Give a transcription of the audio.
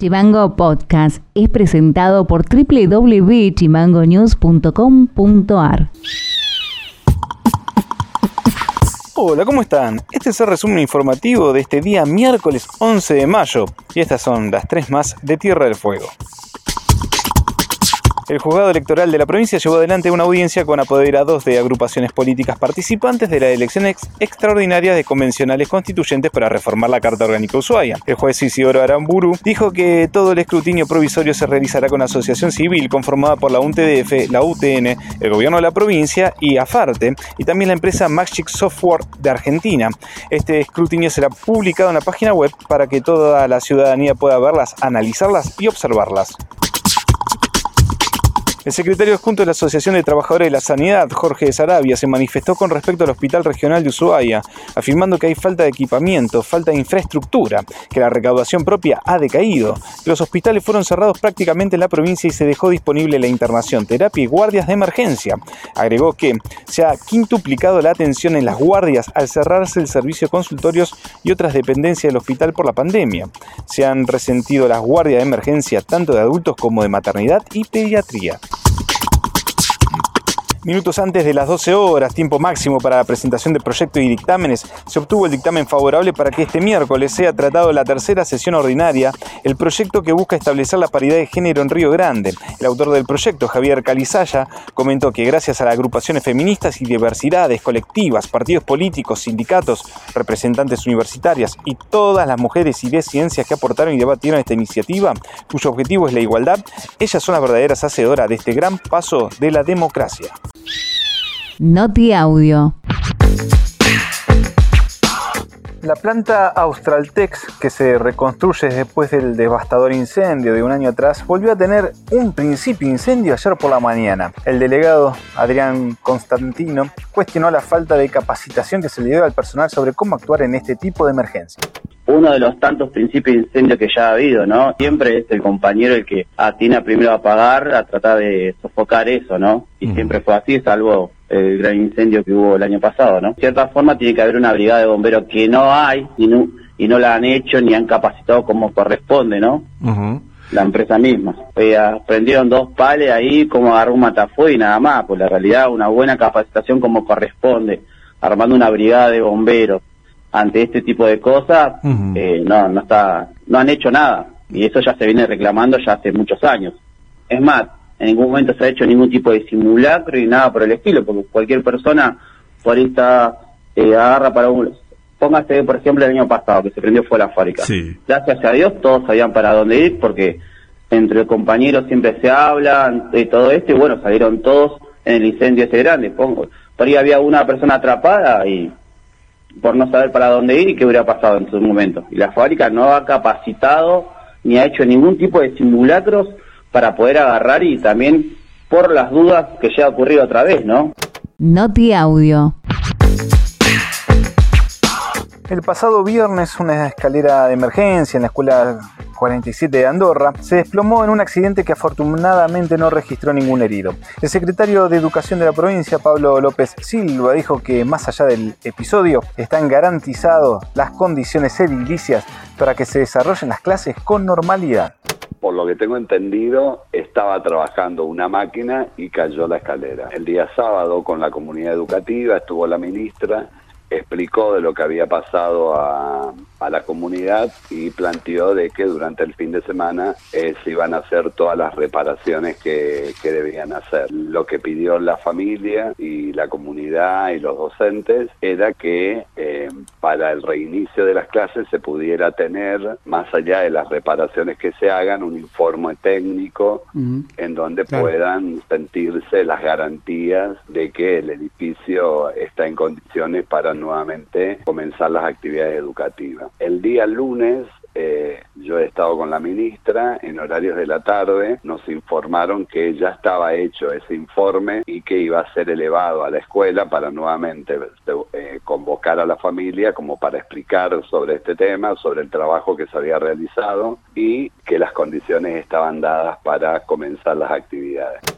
Chimango Podcast es presentado por www.chimangonews.com.ar. Hola, ¿cómo están? Este es el resumen informativo de este día miércoles 11 de mayo y estas son las tres más de Tierra del Fuego. El juzgado electoral de la provincia llevó adelante una audiencia con apoderados de agrupaciones políticas participantes de las elecciones extraordinarias de convencionales constituyentes para reformar la Carta Orgánica Ushuaia. El juez Isidoro Aramburu dijo que todo el escrutinio provisorio se realizará con asociación civil conformada por la UNTDF, la UTN, el gobierno de la provincia y AFARTE, y también la empresa Magic Software de Argentina. Este escrutinio será publicado en la página web para que toda la ciudadanía pueda verlas, analizarlas y observarlas. El secretario adjunto de la Asociación de Trabajadores de la Sanidad, Jorge Sarabia, se manifestó con respecto al Hospital Regional de Ushuaia, afirmando que hay falta de equipamiento, falta de infraestructura, que la recaudación propia ha decaído, que los hospitales fueron cerrados prácticamente en la provincia y se dejó disponible la internación, terapia y guardias de emergencia. Agregó que se ha quintuplicado la atención en las guardias al cerrarse el servicio de consultorios y otras dependencias del hospital por la pandemia. Se han resentido las guardias de emergencia tanto de adultos como de maternidad y pediatría. Minutos antes de las 12 horas, tiempo máximo para la presentación de proyectos y dictámenes, se obtuvo el dictamen favorable para que este miércoles sea tratado la tercera sesión ordinaria, el proyecto que busca establecer la paridad de género en Río Grande. El autor del proyecto, Javier Calizaya, comentó que gracias a las agrupaciones feministas y diversidades colectivas, partidos políticos, sindicatos, representantes universitarias y todas las mujeres y de ciencias que aportaron y debatieron esta iniciativa, cuyo objetivo es la igualdad, ellas son las verdaderas hacedoras de este gran paso de la democracia. Noti Audio. La planta Australtex, que se reconstruye después del devastador incendio de un año atrás, volvió a tener un principio incendio ayer por la mañana. El delegado Adrián Constantino cuestionó la falta de capacitación que se le dio al personal sobre cómo actuar en este tipo de emergencia uno de los tantos principios de incendio que ya ha habido, ¿no? Siempre es el compañero el que atina primero a apagar, a tratar de sofocar eso, ¿no? Y siempre fue así, salvo el gran incendio que hubo el año pasado, ¿no? De cierta forma tiene que haber una brigada de bomberos que no hay y no, y no la han hecho ni han capacitado como corresponde, ¿no? La empresa misma. prendieron dos pales ahí como agarró un matafuego y nada más, pues la realidad una buena capacitación como corresponde, armando una brigada de bomberos ante este tipo de cosas, eh, no, no está, no han hecho nada y eso ya se viene reclamando ya hace muchos años. Es más, en ningún momento se ha hecho ningún tipo de simulacro y nada por el estilo, porque cualquier persona por ahí está, eh, agarra para un... Póngase, por ejemplo, el año pasado, que se prendió fuera la fábrica. Gracias a Dios todos sabían para dónde ir, porque entre compañeros siempre se habla de todo esto, y bueno, salieron todos en el incendio ese grande. Pongo, por ahí había una persona atrapada y por no saber para dónde ir y qué hubiera pasado en su momento. Y la fábrica no ha capacitado ni ha hecho ningún tipo de simulacros para poder agarrar y también por las dudas que ya ha ocurrido otra vez, ¿no? Noti Audio. El pasado viernes una escalera de emergencia en la escuela 47 de Andorra se desplomó en un accidente que afortunadamente no registró ningún herido. El secretario de Educación de la provincia, Pablo López Silva, dijo que más allá del episodio están garantizadas las condiciones edilicias para que se desarrollen las clases con normalidad por lo que tengo entendido, estaba trabajando una máquina y cayó la escalera. El día sábado con la comunidad educativa estuvo la ministra explicó de lo que había pasado a, la comunidad y planteó de que durante el fin de semana eh, se iban a hacer todas las reparaciones que, debían hacer. Lo que pidió la familia y la comunidad y los docentes era que eh, para el reinicio de las clases se pudiera tener, más allá de las reparaciones que se hagan, un informe técnico en donde puedan sentirse las garantías de que el edificio está en condiciones para nuevamente comenzar las actividades educativas. El día lunes eh, yo he estado con la ministra en horarios de la tarde, nos informaron que ya estaba hecho ese informe y que iba a ser elevado a la escuela para nuevamente eh, convocar a la familia como para explicar sobre este tema, sobre el trabajo que se había realizado y que las condiciones estaban dadas para comenzar las actividades.